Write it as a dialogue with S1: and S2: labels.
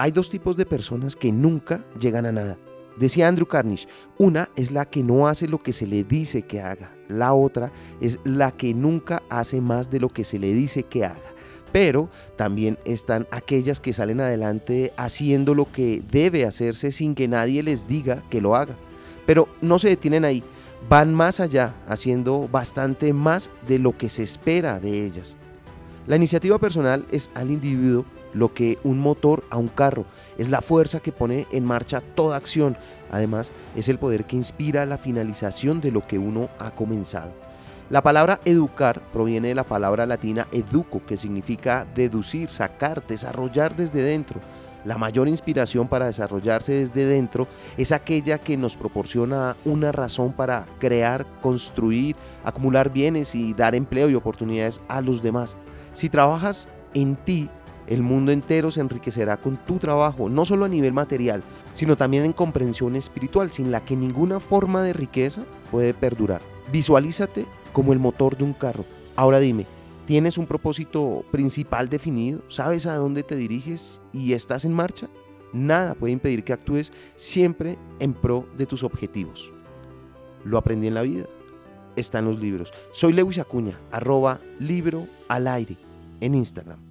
S1: Hay dos tipos de personas que nunca llegan a nada. Decía Andrew Carnish, una es la que no hace lo que se le dice que haga, la otra es la que nunca hace más de lo que se le dice que haga. Pero también están aquellas que salen adelante haciendo lo que debe hacerse sin que nadie les diga que lo haga. Pero no se detienen ahí, van más allá, haciendo bastante más de lo que se espera de ellas. La iniciativa personal es al individuo lo que un motor a un carro, es la fuerza que pone en marcha toda acción, además es el poder que inspira la finalización de lo que uno ha comenzado. La palabra educar proviene de la palabra latina educo, que significa deducir, sacar, desarrollar desde dentro. La mayor inspiración para desarrollarse desde dentro es aquella que nos proporciona una razón para crear, construir, acumular bienes y dar empleo y oportunidades a los demás. Si trabajas en ti, el mundo entero se enriquecerá con tu trabajo, no solo a nivel material, sino también en comprensión espiritual, sin la que ninguna forma de riqueza puede perdurar. Visualízate como el motor de un carro. Ahora dime, ¿tienes un propósito principal definido? ¿Sabes a dónde te diriges y estás en marcha? Nada puede impedir que actúes siempre en pro de tus objetivos. Lo aprendí en la vida. Está en los libros. Soy Lewis Acuña, arroba libro al aire en Instagram.